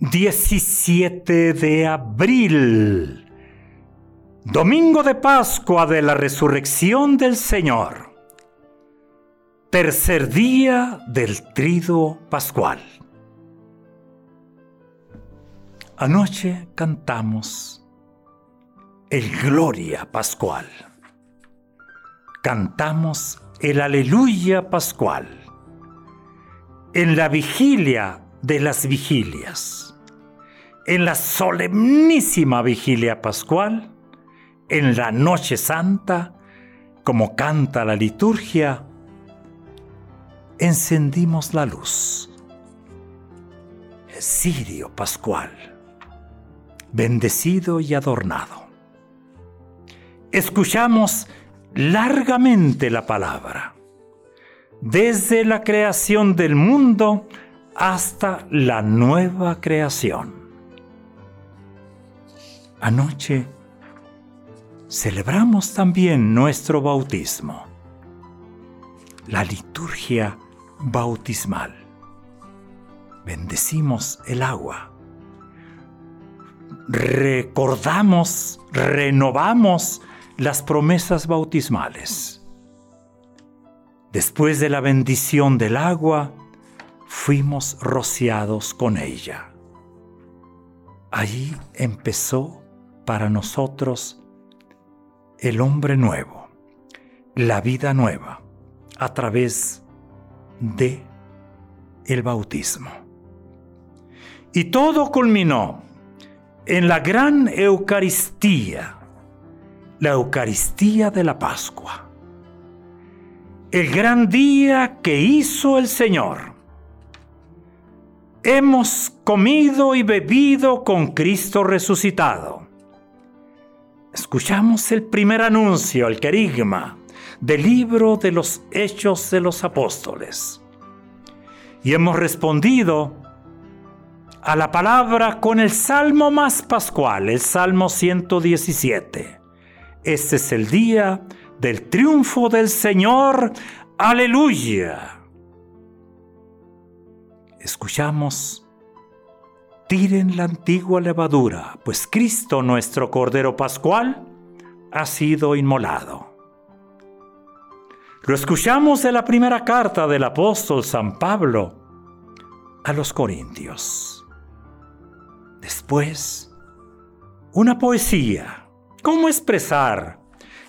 17 de abril, domingo de Pascua de la resurrección del Señor, tercer día del trido pascual. Anoche cantamos el Gloria Pascual. Cantamos el Aleluya Pascual en la vigilia de las vigilias en la solemnísima vigilia pascual, en la noche santa, como canta la liturgia, encendimos la luz. El cirio pascual, bendecido y adornado. Escuchamos largamente la palabra, desde la creación del mundo hasta la nueva creación. Anoche celebramos también nuestro bautismo, la liturgia bautismal. Bendecimos el agua. Recordamos, renovamos las promesas bautismales. Después de la bendición del agua, fuimos rociados con ella. Allí empezó para nosotros el hombre nuevo, la vida nueva, a través de el bautismo. Y todo culminó en la gran Eucaristía, la Eucaristía de la Pascua, el gran día que hizo el Señor. Hemos comido y bebido con Cristo resucitado escuchamos el primer anuncio, el querigma, del libro de los Hechos de los Apóstoles. Y hemos respondido a la palabra con el salmo más pascual, el Salmo 117. Este es el día del triunfo del Señor. Aleluya. Escuchamos tiren la antigua levadura, pues Cristo nuestro Cordero Pascual ha sido inmolado. Lo escuchamos de la primera carta del apóstol San Pablo a los Corintios. Después, una poesía. ¿Cómo expresar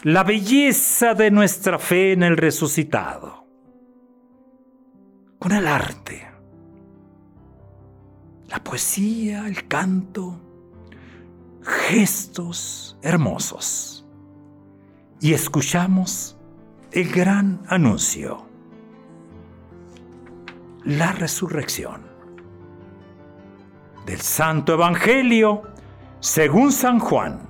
la belleza de nuestra fe en el resucitado? Con el arte la poesía, el canto, gestos hermosos. Y escuchamos el gran anuncio, la resurrección del Santo Evangelio según San Juan.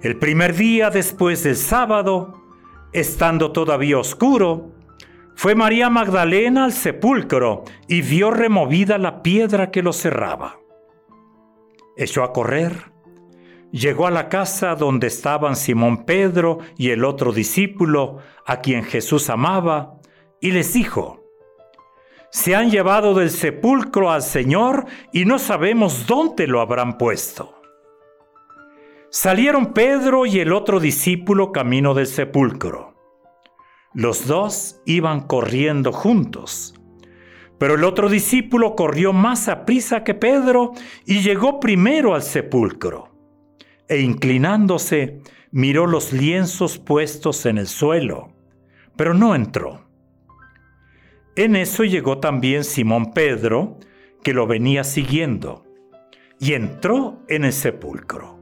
El primer día después del sábado, estando todavía oscuro, fue María Magdalena al sepulcro y vio removida la piedra que lo cerraba. Echó a correr, llegó a la casa donde estaban Simón Pedro y el otro discípulo a quien Jesús amaba, y les dijo, Se han llevado del sepulcro al Señor y no sabemos dónde lo habrán puesto. Salieron Pedro y el otro discípulo camino del sepulcro. Los dos iban corriendo juntos. Pero el otro discípulo corrió más a prisa que Pedro y llegó primero al sepulcro. E inclinándose, miró los lienzos puestos en el suelo, pero no entró. En eso llegó también Simón Pedro, que lo venía siguiendo, y entró en el sepulcro.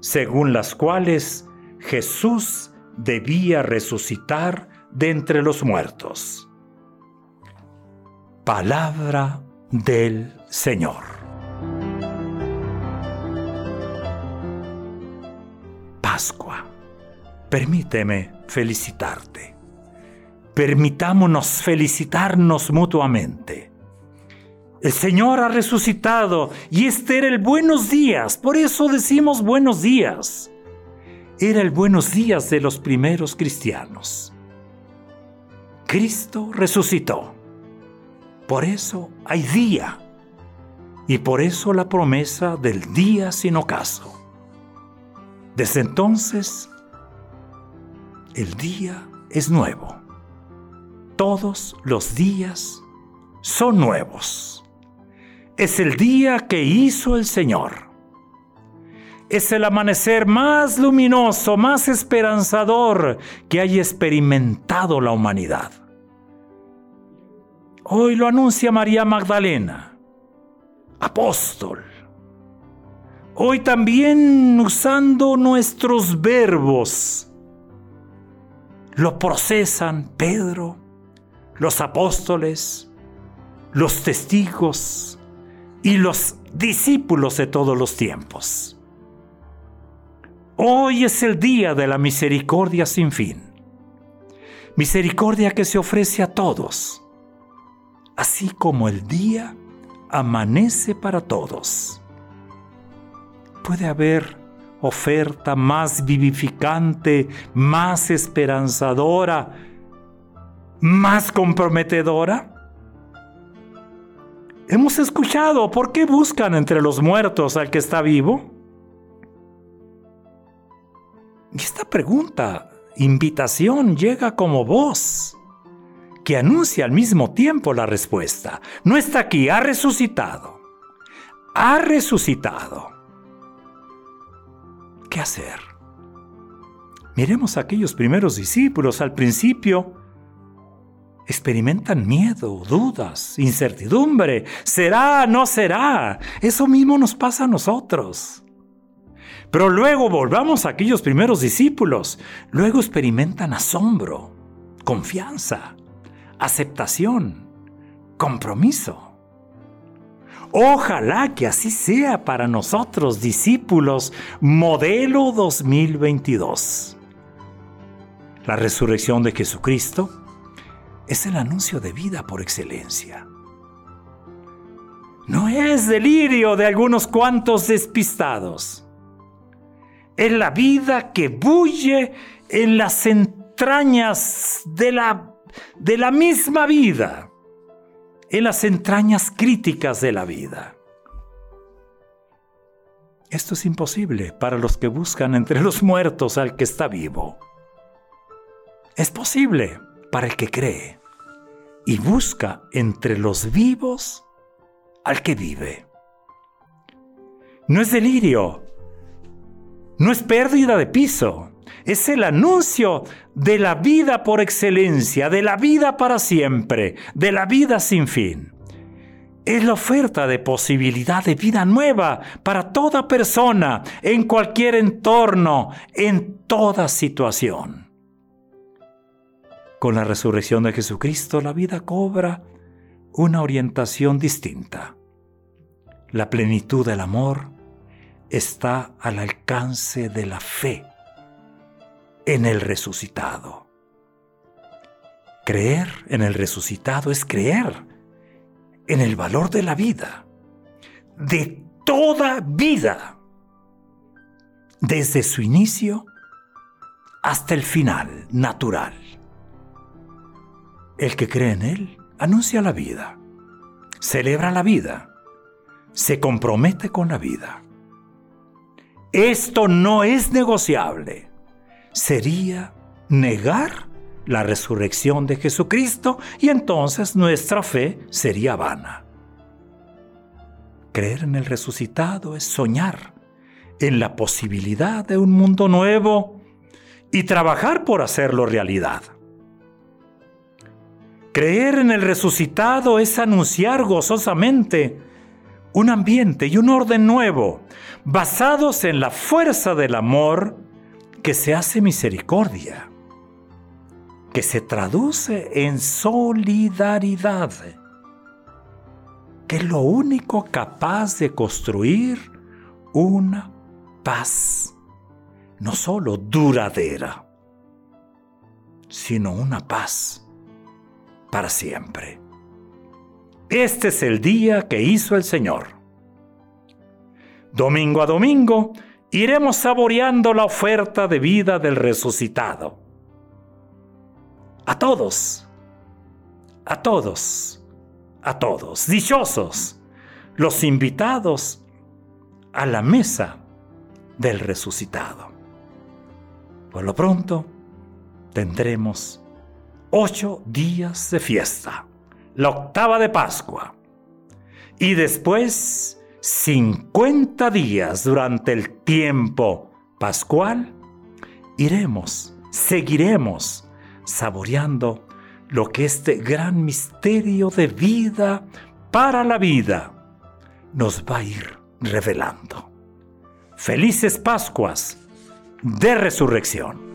según las cuales Jesús debía resucitar de entre los muertos. Palabra del Señor. Pascua, permíteme felicitarte. Permitámonos felicitarnos mutuamente. El Señor ha resucitado y este era el buenos días, por eso decimos buenos días era el buenos días de los primeros cristianos. Cristo resucitó. Por eso hay día. Y por eso la promesa del día sin ocaso. Desde entonces, el día es nuevo. Todos los días son nuevos. Es el día que hizo el Señor es el amanecer más luminoso, más esperanzador que haya experimentado la humanidad. Hoy lo anuncia María Magdalena, apóstol. Hoy también usando nuestros verbos, lo procesan Pedro, los apóstoles, los testigos y los discípulos de todos los tiempos. Hoy es el día de la misericordia sin fin. Misericordia que se ofrece a todos, así como el día amanece para todos. Puede haber oferta más vivificante, más esperanzadora, más comprometedora? Hemos escuchado, ¿por qué buscan entre los muertos al que está vivo? Y esta pregunta, invitación, llega como voz que anuncia al mismo tiempo la respuesta. No está aquí, ha resucitado. Ha resucitado. ¿Qué hacer? Miremos a aquellos primeros discípulos al principio. Experimentan miedo, dudas, incertidumbre. ¿Será? ¿No será? Eso mismo nos pasa a nosotros. Pero luego volvamos a aquellos primeros discípulos. Luego experimentan asombro, confianza, aceptación, compromiso. Ojalá que así sea para nosotros, discípulos, modelo 2022. La resurrección de Jesucristo es el anuncio de vida por excelencia. No es delirio de algunos cuantos despistados es la vida que bulle en las entrañas de la, de la misma vida, en las entrañas críticas de la vida. Esto es imposible para los que buscan entre los muertos al que está vivo. Es posible para el que cree y busca entre los vivos al que vive. No es delirio no es pérdida de piso, es el anuncio de la vida por excelencia, de la vida para siempre, de la vida sin fin. Es la oferta de posibilidad de vida nueva para toda persona, en cualquier entorno, en toda situación. Con la resurrección de Jesucristo la vida cobra una orientación distinta. La plenitud del amor, está al alcance de la fe en el resucitado. Creer en el resucitado es creer en el valor de la vida, de toda vida, desde su inicio hasta el final natural. El que cree en Él anuncia la vida, celebra la vida, se compromete con la vida. Esto no es negociable. Sería negar la resurrección de Jesucristo y entonces nuestra fe sería vana. Creer en el resucitado es soñar en la posibilidad de un mundo nuevo y trabajar por hacerlo realidad. Creer en el resucitado es anunciar gozosamente un ambiente y un orden nuevo, basados en la fuerza del amor que se hace misericordia, que se traduce en solidaridad, que es lo único capaz de construir una paz, no solo duradera, sino una paz para siempre. Este es el día que hizo el Señor. Domingo a domingo iremos saboreando la oferta de vida del resucitado. A todos, a todos, a todos, dichosos, los invitados a la mesa del resucitado. Por lo pronto, tendremos ocho días de fiesta, la octava de Pascua, y después 50 días durante el tiempo pascual, iremos, seguiremos saboreando lo que este gran misterio de vida para la vida nos va a ir revelando. Felices Pascuas de Resurrección.